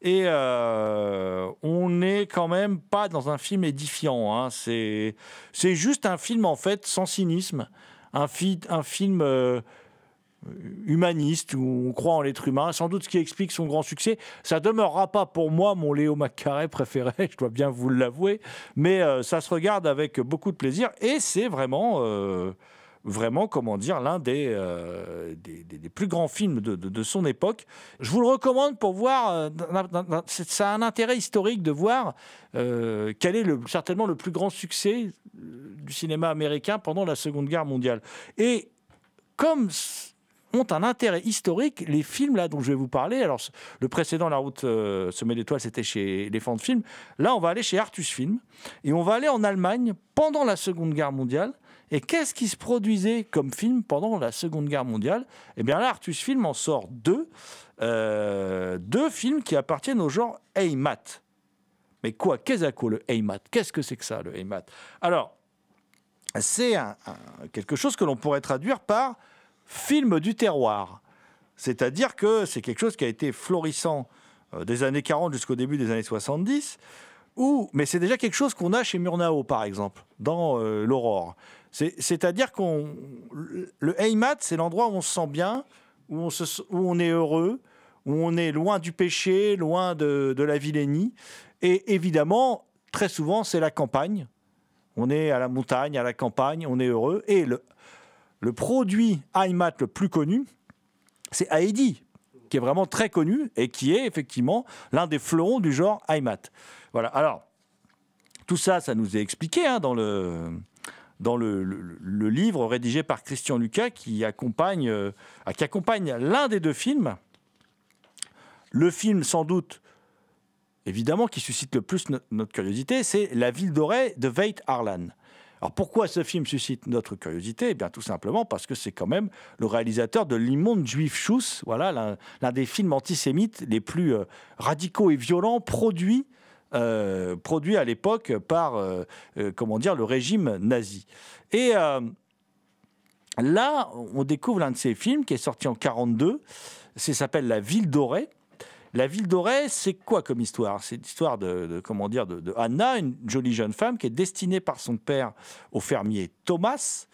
Et euh, on n'est quand même pas dans un film édifiant. hein. C'est, c'est juste un film, en fait, sans cynisme. Un, fi- un film. euh, humaniste où on croit en l'être humain, sans doute ce qui explique son grand succès. Ça demeurera pas pour moi mon Léo Macaré préféré, [LAUGHS] je dois bien vous l'avouer, mais euh, ça se regarde avec beaucoup de plaisir et c'est vraiment, euh, vraiment comment dire, l'un des, euh, des, des- plus grands films de, de- de son époque. Je vous le recommande pour voir, ça a un intérêt historique de voir quel est le, certainement le plus grand succès du cinéma américain pendant la Seconde Guerre mondiale. Et comme ont un intérêt historique, les films là dont je vais vous parler, alors le précédent, La route euh, semée d'étoiles, c'était chez Elephant Film, là on va aller chez Artus Film, et on va aller en Allemagne pendant la Seconde Guerre mondiale, et qu'est-ce qui se produisait comme film pendant la Seconde Guerre mondiale? Eh bien là, Artus Film en sort deux, euh, deux films qui appartiennent au genre Heimat. Mais quoi? Qu'est-ce que le Heimat. Qu'est-ce que c'est que ça, le Heimat? Alors, c'est quelque chose que l'on pourrait traduire par film du terroir. C'est-à-dire que c'est quelque chose qui a été florissant euh, des années 40 jusqu'au début des années 70, où, mais c'est déjà quelque chose qu'on a chez Murnau, par exemple, dans euh, l'Aurore. C'est- C'est-à-dire qu'on le Heimat, c'est l'endroit où on se sent bien, où on, se, où on est heureux, où on est loin du péché, loin de, de la vilainie. Et évidemment, très souvent, c'est la campagne. On est à la montagne, à la campagne, on est heureux. Et le, le produit Heimat le plus connu, c'est Heidi, qui est vraiment très connu et qui est effectivement l'un des fleurons du genre Heimat. Voilà. Alors, tout ça, ça nous est expliqué hein, dans le livre rédigé par Christian Lucas qui accompagne, euh, qui accompagne l'un des deux films. Le film, sans doute, évidemment, qui suscite le plus no- notre curiosité, c'est La ville dorée de Veit Harlan. Alors pourquoi ce film suscite notre curiosité? Eh bien tout simplement parce que c'est quand même le réalisateur de L'immonde juif Schuss, voilà l'un des films antisémites les plus euh, radicaux et violents produits euh, à l'époque par euh, comment le régime nazi. Et là, on découvre l'un de ces films qui est sorti en 42. Ça s'appelle La Ville dorée. La Ville dorée, c'est quoi comme histoire? C'est l'histoire de, comment dire de, de Anna, une jolie jeune femme qui est destinée par son père au fermier Thomas.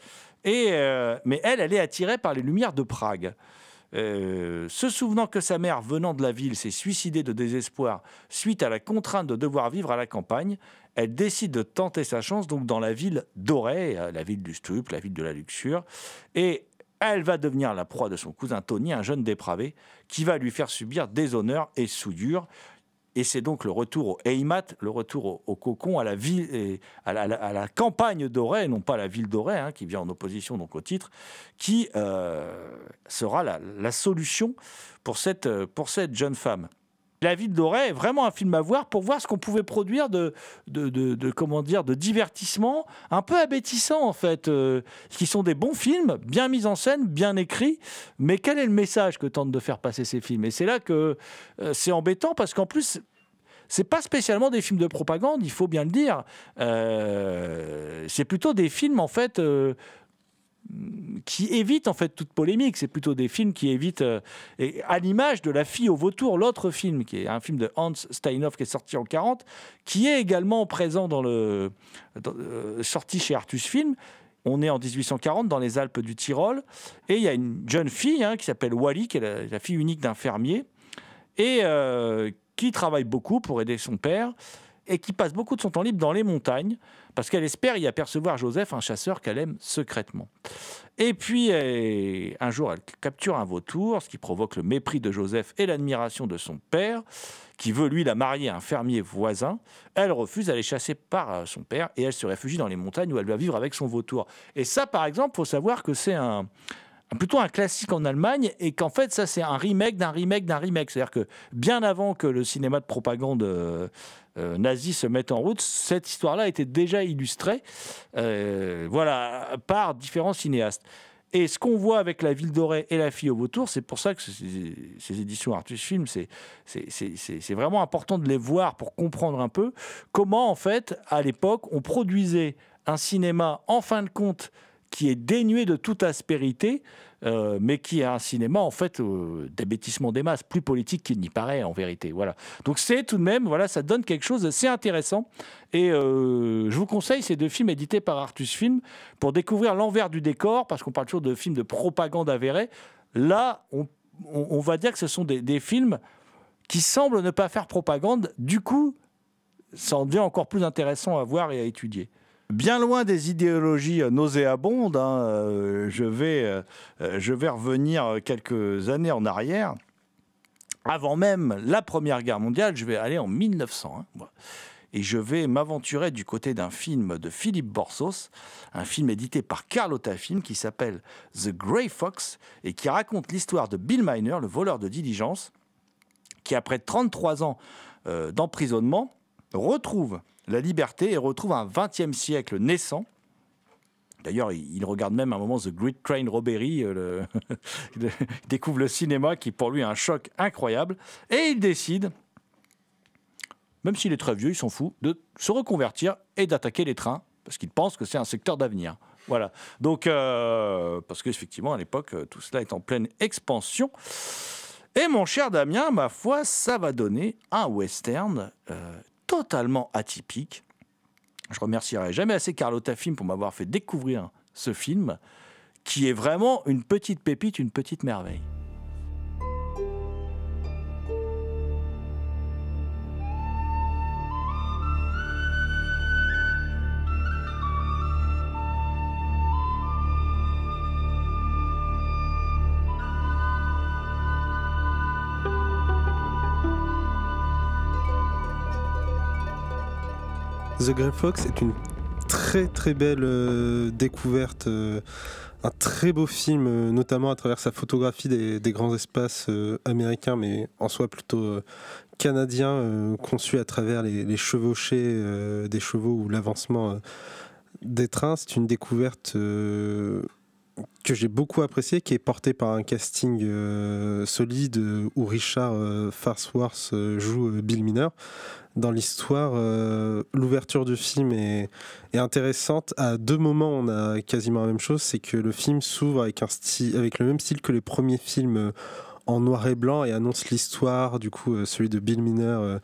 Et euh, mais elle, elle est attirée par les lumières de Prague. Euh, se souvenant que sa mère, venant de la ville, s'est suicidée de désespoir suite à la contrainte de devoir vivre à la campagne, elle décide de tenter sa chance donc dans la ville dorée, euh, la ville du stup, la ville de la luxure, et elle va devenir la proie de son cousin Tony, un jeune dépravé, qui va lui faire subir déshonneur et souillure. Et c'est donc le retour au Heimat, le retour au, cocon, à la, ville, à la, campagne dorée, non pas la ville dorée, hein, qui vient en opposition donc au titre, qui euh, sera la, solution pour cette jeune femme. La ville dorée est vraiment un film à voir pour voir ce qu'on pouvait produire de, de, de- de- de divertissement un peu abétissant en fait, euh, qui sont des bons films, bien mis en scène, bien écrits, mais quel est le message que tentent de faire passer ces films? Et c'est là que euh, c'est embêtant parce qu'en plus, c'est pas spécialement des films de propagande, il faut bien le dire. Euh, c'est plutôt des films en fait euh, qui évitent en fait toute polémique. C'est plutôt des films qui évitent, euh, et à l'image de La fille au vautour, l'autre film qui est un film de Hans Steinhoff qui est sorti en 40, qui est également présent dans le euh, sorti chez Artus Film. On est en 1840 dans les Alpes du Tyrol et il y a une jeune fille hein, qui s'appelle Wally, qui est la, la fille unique d'un fermier et euh, qui travaille beaucoup pour aider son père. Et qui passe beaucoup de son temps libre dans les montagnes, parce qu'elle espère y apercevoir Joseph, un chasseur qu'elle aime secrètement. Et puis, eh, un jour, elle capture un vautour, ce qui provoque le mépris de Joseph et l'admiration de son père, qui veut, lui, la marier à un fermier voisin. Elle refuse, elle est chassée par euh, son père, et elle se réfugie dans les montagnes où elle va vivre avec son vautour. Et ça, par exemple, faut savoir que c'est un, plutôt un classique en Allemagne et qu'en fait ça c'est un remake d'un remake d'un remake. C'est-à-dire que bien avant que le cinéma de propagande euh, euh, nazi se mette en route, cette histoire-là était déjà illustrée euh, voilà, par différents cinéastes. Et ce qu'on voit avec La Ville dorée et La Fille au vautour, c'est pour ça que ces, éditions Artus Film, c'est vraiment important de les voir pour comprendre un peu comment, en fait, à l'époque, on produisait un cinéma, en fin de compte, qui est dénué de toute aspérité, euh, mais qui est un cinéma en fait euh, d'abêtissement des masses, plus politique qu'il n'y paraît en vérité. Voilà. Donc c'est tout de même, voilà, ça donne quelque chose d'assez intéressant. Et euh, je vous conseille ces deux films édités par Artus Film pour découvrir l'envers du décor, parce qu'on parle toujours de films de propagande avérée. Là, on, va dire que ce sont des, des films qui semblent ne pas faire propagande. Du coup, ça en devient encore plus intéressant à voir et à étudier. Bien loin des idéologies nauséabondes, hein, euh, je, vais, euh, euh, je vais revenir quelques années en arrière. Avant même la Première Guerre mondiale, je vais aller en 1900. Hein, et je vais m'aventurer du côté d'un film de Philippe Borsos, un film édité par Carlotta Film qui s'appelle The Grey Fox et qui raconte l'histoire de Bill Miner, le voleur de diligence, qui après 33 ans d'emprisonnement retrouve la liberté et retrouve un 20e siècle naissant. D'ailleurs, il regarde même à un moment The Great Train Robbery, euh, [LAUGHS] il découvre le cinéma qui pour lui est un choc incroyable, et il décide, même s'il est très vieux, il s'en fout, de se reconvertir et d'attaquer les trains, parce qu'il pense que c'est un secteur d'avenir. Voilà. Donc, euh, parce qu'effectivement, à l'époque, tout cela est en pleine expansion. Et mon cher Damien, ma foi, ça va donner un western euh, totalement atypique. Je remercierai jamais assez Carlotta Film pour m'avoir fait découvrir ce film, qui est vraiment une petite pépite, une petite merveille. The Grey Fox est une très très belle euh, découverte, euh, un très beau film, euh, notamment à travers sa photographie des, grands espaces américains, mais en soi plutôt canadiens, conçu à travers les, les chevauchés des chevaux ou l'avancement des trains. C'est une découverte que j'ai beaucoup appréciée, qui est portée par un casting solide où Richard Farnsworth joue Bill Miner dans l'histoire, euh, l'ouverture du film est, intéressante. À deux moments, on a quasiment la même chose, c'est que le film s'ouvre avec avec le même style que les premiers films euh, en noir et blanc et annonce l'histoire, du coup, euh, celui de Bill Miner,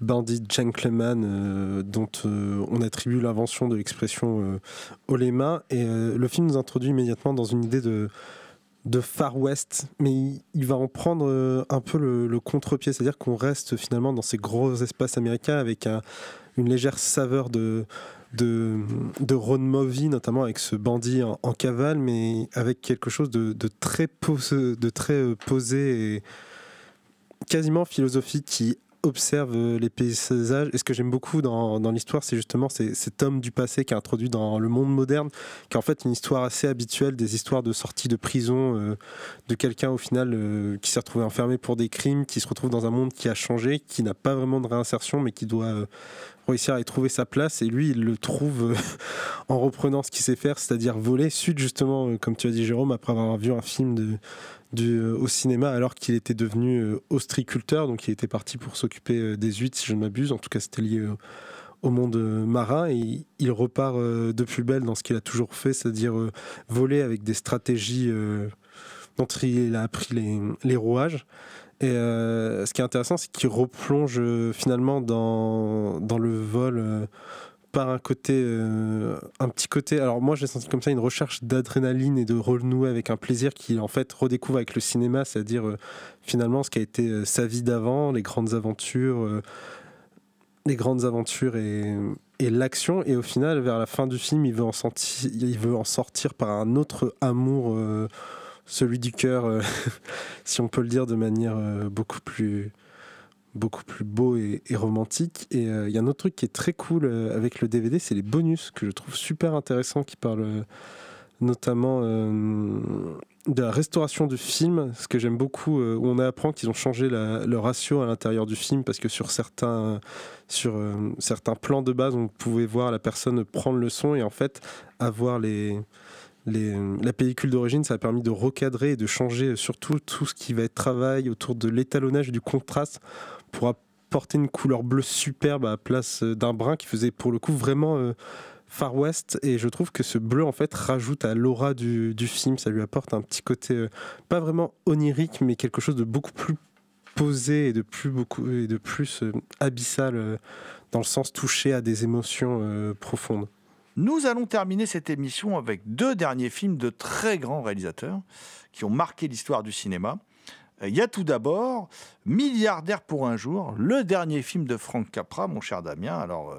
bandit gentleman, dont on attribue l'invention de l'expression mains. Et le film nous introduit immédiatement dans une idée de de Far West, mais il, va en prendre euh, un peu le, contre-pied, c'est-à-dire qu'on reste finalement dans ces gros espaces américains avec une légère saveur de, de, de road movie, notamment avec ce bandit en, cavale, mais avec quelque chose de, très, posé, de très euh, posé et quasiment philosophique qui observe euh, les paysages. Et ce que j'aime beaucoup dans, dans l'histoire, c'est justement cet homme du passé qui est introduit dans le monde moderne, qui est en fait une histoire assez habituelle des histoires de sortie de prison, euh, de quelqu'un au final euh, qui s'est retrouvé enfermé pour des crimes, qui se retrouve dans un monde qui a changé, qui n'a pas vraiment de réinsertion, mais qui doit réussir à y trouver sa place. Et lui, il le trouve [LAUGHS] en reprenant ce qu'il sait faire, c'est-à-dire voler, suite justement, comme tu as dit Jérôme, après avoir vu un film de euh, au cinéma alors qu'il était devenu euh, ostriculteur, donc il était parti pour s'occuper euh, des huîtres, si je ne m'abuse. En tout cas, c'était lié au monde marin et il repart de plus belle dans ce qu'il a toujours fait, c'est-à-dire voler avec des stratégies dont il a appris les, rouages. Et ce qui est intéressant, c'est qu'il replonge finalement dans, dans le vol par un côté, euh, un petit côté. Alors moi, j'ai senti comme ça une recherche d'adrénaline et de renouer avec un plaisir qu'il en fait redécouvre avec le cinéma, c'est-à-dire euh, finalement ce qui a été euh, sa vie d'avant, les grandes aventures, les grandes aventures et, l'action. Et au final, vers la fin du film, il veut en, sortir, il veut en sortir par un autre amour, celui du cœur, [LAUGHS] si on peut le dire de manière beaucoup plus beaucoup plus beau et, romantique. Et euh, il y a un autre truc qui est très cool euh, avec le DVD, c'est les bonus que je trouve super intéressants, qui parlent euh, notamment euh, de la restauration du film, ce que j'aime beaucoup, euh, où on apprend qu'ils ont changé le ratio à l'intérieur du film, parce que sur certains, sur, euh, certains plans de base, on pouvait voir la personne prendre le son et en fait avoir. Les, la pellicule d'origine, ça a permis de recadrer et de changer surtout tout ce qui va être travail autour de l'étalonnage, du contraste, pour apporter une couleur bleue superbe à la place euh, d'un brun qui faisait pour le coup vraiment euh, Far West. Et je trouve que ce bleu en fait rajoute à l'aura du, film. Ça lui apporte un petit côté euh, pas vraiment onirique, mais quelque chose de beaucoup plus posé et de plus beaucoup et de plus abyssal dans le sens touché à des émotions profondes. Nous allons terminer cette émission avec deux derniers films de très grands réalisateurs qui ont marqué l'histoire du cinéma. Euh, Il y a tout d'abord Milliardaire pour un jour, le dernier film de Frank Capra, mon cher Damien. Alors, euh,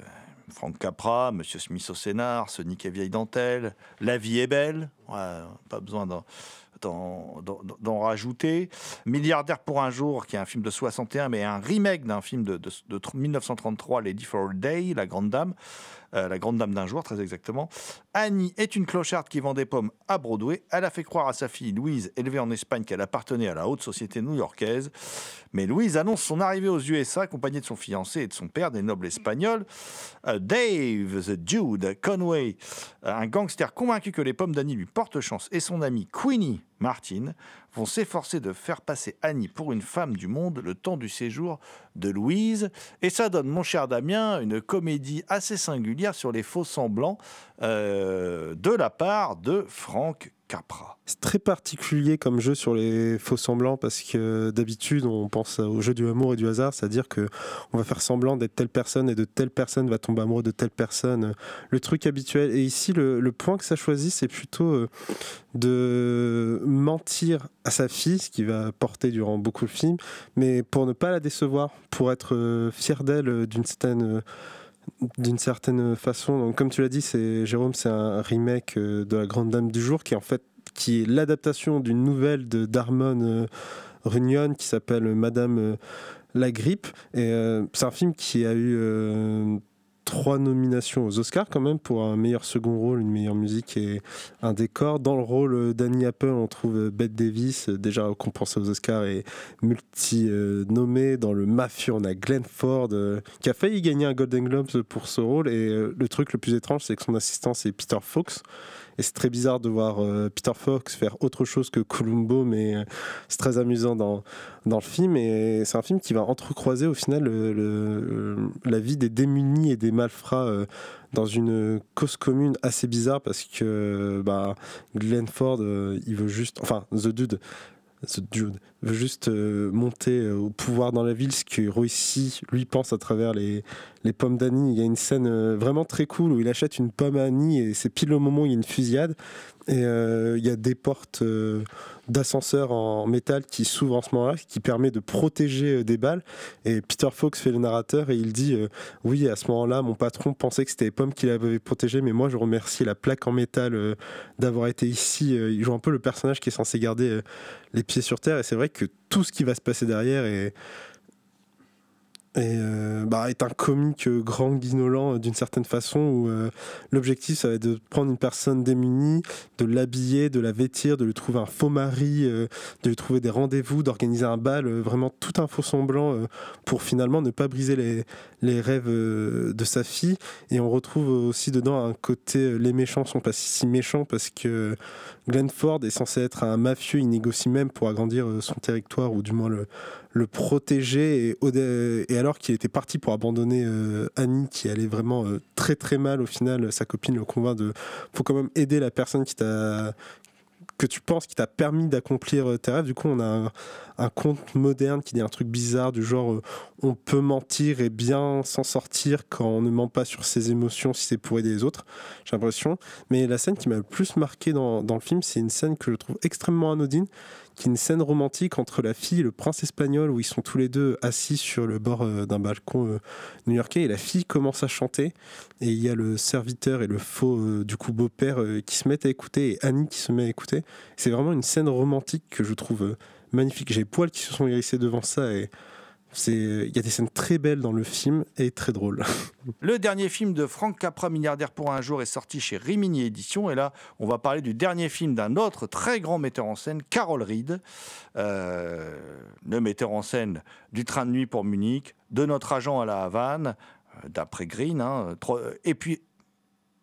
euh, Frank Capra, Monsieur Smith au scénar, Sonic et vieille dentelle, La vie est belle, pas besoin d'en rajouter. Milliardaire pour un jour, qui est un film de 61, mais un remake d'un film de 1933, Lady for a Day, La Grande Dame, euh, La Grande Dame d'un jour, très exactement. Annie est une clocharde qui vend des pommes à Broadway. Elle a fait croire à sa fille Louise, élevée en Espagne, qu'elle appartenait à la haute société new-yorkaise. Mais Louise annonce son arrivée aux USA, accompagnée de son fiancé et de son père, des nobles espagnols. Euh, Dave, the Dude Conway, euh, un gangster convaincu que les pommes d'Annie lui portent chance, et son ami Queenie Martin vont s'efforcer de faire passer Annie pour une femme du monde le temps du séjour de Louise. Et ça donne, mon cher Damien, une comédie assez singulière sur les faux semblants euh, de la part de Frank C'est très particulier comme jeu sur les faux semblants parce que d'habitude on pense au jeu du amour et du hasard, c'est-à-dire que on va faire semblant d'être telle personne et de telle personne va tomber amoureux de telle personne. Le truc habituel. Et ici le, le point que ça choisit c'est plutôt euh, de mentir à sa fille, ce qui va porter durant beaucoup de films, mais pour ne pas la décevoir, pour être euh, fier d'elle euh, d'une certaine d'une certaine façon. Comme tu l'as dit, c'est Jérôme, c'est un remake euh, de La Grande Dame du jour, qui est en fait qui est l'adaptation d'une nouvelle de Darmon euh, Runyon qui s'appelle Madame euh, la grippe. Et c'est un film qui a eu trois nominations aux Oscars quand même pour un meilleur second rôle, une meilleure musique et un décor. Dans le rôle euh, d'Annie Apple, on trouve euh, Bette Davis, euh, déjà récompensée aux Oscars et multi-nommée. Dans le mafieux, on a Glenn Ford, qui a failli gagner un Golden Globes pour ce rôle. Et le truc le plus étrange, c'est que son assistant, c'est Peter Fox. Et c'est très bizarre de voir euh, Peter Fox faire autre chose que Columbo, mais euh, c'est très amusant dans, dans le film. Et c'est un film qui va entrecroiser au final le- la vie des démunis et des malfrats euh, dans une cause commune assez bizarre parce que bah, Glenn Ford, euh, il veut juste. Enfin, The Dude. The Dude veut juste euh, monter euh, au pouvoir dans la ville, ce que Roissy, lui, pense à travers les, pommes d'Annie. Il y a une scène euh, vraiment très cool où il achète une pomme à Annie et c'est pile au moment où il y a une fusillade. Et euh, il y a des portes euh, d'ascenseur en métal qui s'ouvrent en ce moment-là, qui permet de protéger euh, des balles. Et Peter Fox fait le narrateur et il dit euh, Oui, à ce moment-là, mon patron pensait que c'était les pommes qui l'avaient protégé, mais moi je remercie la plaque en métal d'avoir été ici. Il joue un peu le personnage qui est censé garder les pieds sur terre. Et c'est vrai que tout ce qui va se passer derrière est et euh, bah, est un comique euh, grand guignolant euh, d'une certaine façon où l'objectif ça va être de prendre une personne démunie, de l'habiller, de la vêtir, de lui trouver un faux mari, de lui trouver des rendez-vous, d'organiser un bal, vraiment tout un faux semblant pour finalement ne pas briser les, les rêves de sa fille. Et on retrouve aussi dedans un côté les méchants sont pas si, méchants parce que Glenn Ford est censé être un mafieux, il négocie même pour agrandir son territoire ou du moins le, le protéger et, alors qu'il était parti pour abandonner euh, Annie qui allait vraiment euh, très très mal au final sa copine le convainc de faut quand même aider la personne qui t'a que tu penses qui t'a permis d'accomplir euh, tes rêves. Du coup on a un, conte moderne qui dit un truc bizarre du genre on peut mentir et bien s'en sortir quand on ne ment pas sur ses émotions si c'est pour aider les autres j'ai l'impression. Mais la scène qui m'a le plus marqué dans, dans le film c'est une scène que je trouve extrêmement anodine qui est une scène romantique entre la fille et le prince espagnol où ils sont tous les deux assis sur le bord euh, d'un balcon euh, new-yorkais et la fille commence à chanter et il y a le serviteur et le faux euh, du beau-père qui se mettent à écouter et Annie qui se met à écouter. C'est vraiment une scène romantique que je trouve magnifique. J'ai poils qui se sont hérissés devant ça il y a des scènes très belles dans le film et très drôles. [LAUGHS] Le dernier film de Frank Capra, milliardaire pour un jour, est sorti chez Rimini Éditions. Et là, on va parler du dernier film d'un autre très grand metteur en scène, Carol Reed, euh, le metteur en scène du Train de nuit pour Munich, de Notre agent à la Havane, euh, d'après Green, hein, et puis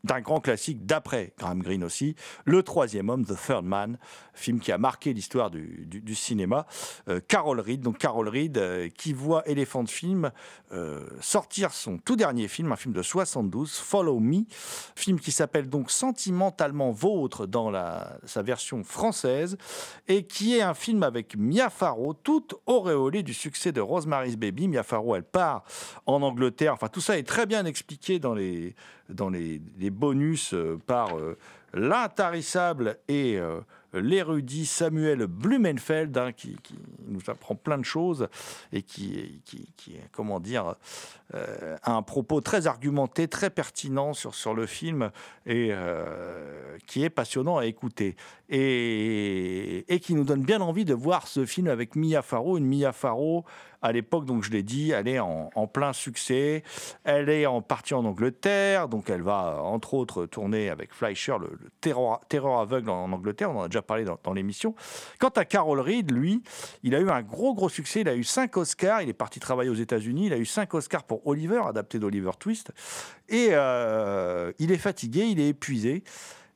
d'un grand classique d'après Graham Greene aussi, Le Troisième Homme, The Third Man, film qui a marqué l'histoire du, cinéma. Euh, Carol Reed, donc Carol Reed, euh, qui voit Elephant Film euh, sortir son tout dernier film, un film de 72, Follow Me, film qui s'appelle donc Sentimentalement Vôtre dans la, sa version française, et qui est un film avec Mia Farrow, toute auréolée du succès de Rosemary's Baby. Mia Farrow, elle part en Angleterre. Enfin, tout ça est très bien expliqué dans les, dans les bonus euh, par euh, l'intarissable et euh, l'érudit Samuel Blumenfeld, hein, qui, nous apprend plein de choses et qui, comment dire, a un propos très argumenté, très pertinent sur, sur le film et qui est passionnant à écouter. Et, qui nous donne bien envie de voir ce film avec Mia Farrow, une Mia Farrow à l'époque, donc je l'ai dit, elle est en, plein succès. Elle est en partie en Angleterre, donc elle va entre autres tourner avec Fleischer, le, le terror, aveugle en, Angleterre. On en a déjà parlé dans, l'émission. Quant à Carol Reed, lui, il a eu un gros gros succès. Il a eu cinq Oscars. Il est parti travailler aux États-Unis. Il a eu cinq Oscars pour Oliver, adapté d'Oliver Twist. Et euh, il est fatigué, il est épuisé.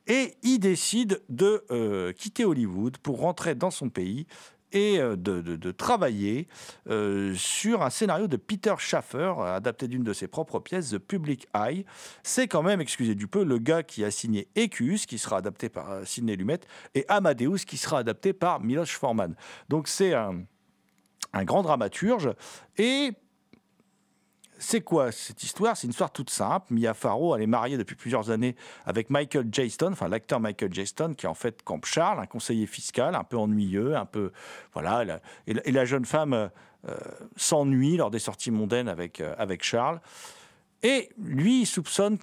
Et il décide de euh, quitter Hollywood pour rentrer dans son pays et euh, de, travailler euh, sur un scénario de Peter Schaffer, adapté d'une de ses propres pièces, The Public Eye. C'est quand même, excusez du peu, le gars qui a signé Ecus, qui sera adapté par Sidney Lumet, et Amadeus, qui sera adapté par Milos Forman. Donc c'est un, un grand dramaturge. Et c'est quoi cette histoire? C'est une histoire toute simple. Mia Farrow, elle est mariée depuis plusieurs années avec Michael J. Stone, enfin l'acteur Michael J. Stone, qui est en fait Camp Charles, un conseiller fiscal un peu ennuyeux, un peu. Voilà. Et la, jeune femme euh, euh, s'ennuie lors des sorties mondaines avec, euh, avec Charles. Et lui, il soupçonne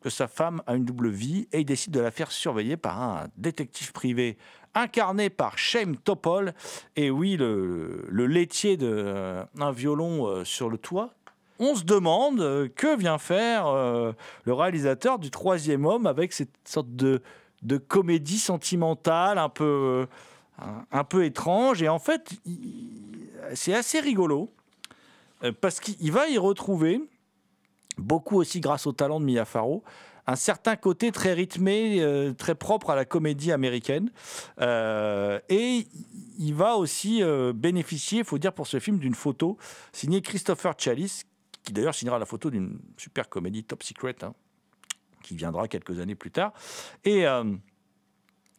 que sa femme a une double vie et il décide de la faire surveiller par un détective privé incarné par Shane Topol. Et oui, le, le laitier d'un violon sur le toit. On se demande euh, que vient faire euh, le réalisateur du troisième homme avec cette sorte de, comédie sentimentale un peu, euh, un, peu étrange. Et en fait, c'est assez rigolo parce qu'il va y retrouver, beaucoup aussi grâce au talent de Mia Farrow, un certain côté très rythmé, très propre à la comédie américaine. Et il va aussi bénéficier, il faut dire pour ce film, d'une photo signée Christopher Chalice, qui d'ailleurs signera la photo d'une super comédie Top Secret, hein, qui viendra quelques années plus tard. Et euh,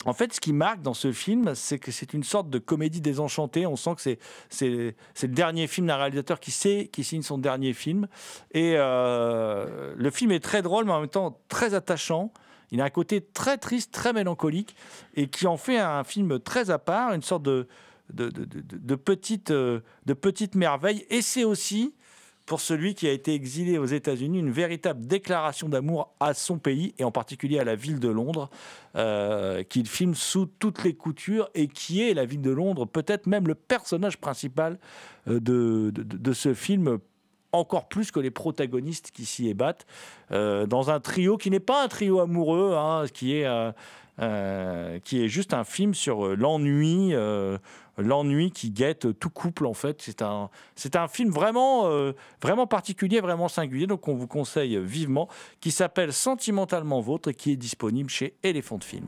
en fait, ce qui marque dans ce film, c'est que c'est une sorte de comédie désenchantée. On sent que c'est, c'est, le dernier film d'un réalisateur qui sait qui signe son dernier film. Et euh, le film est très drôle, mais en même temps très attachant. Il a un côté très triste, très mélancolique, et qui en fait un film très à part, une sorte de, de, de, de- de petite, euh, de petite merveille. Et c'est aussi, pour celui qui a été exilé aux États-Unis, une véritable déclaration d'amour à son pays, et en particulier à la ville de Londres, euh, qu'il filme sous toutes les coutures, et qui est la ville de Londres, peut-être même le personnage principal euh, de, ce film encore plus que les protagonistes qui s'y ébattent, euh, dans un trio qui n'est pas un trio amoureux, hein, qui, est, juste un film sur l'ennui, l'ennui qui guette tout couple en fait. C'est un, c'est un film vraiment, euh, vraiment particulier, vraiment singulier, donc on vous conseille vivement, qui s'appelle Sentimentalement Vôtre et qui est disponible chez Elephant Film.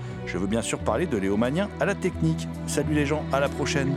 je veux bien sûr parler de Léo Magnien à la technique. Salut les gens, à la prochaine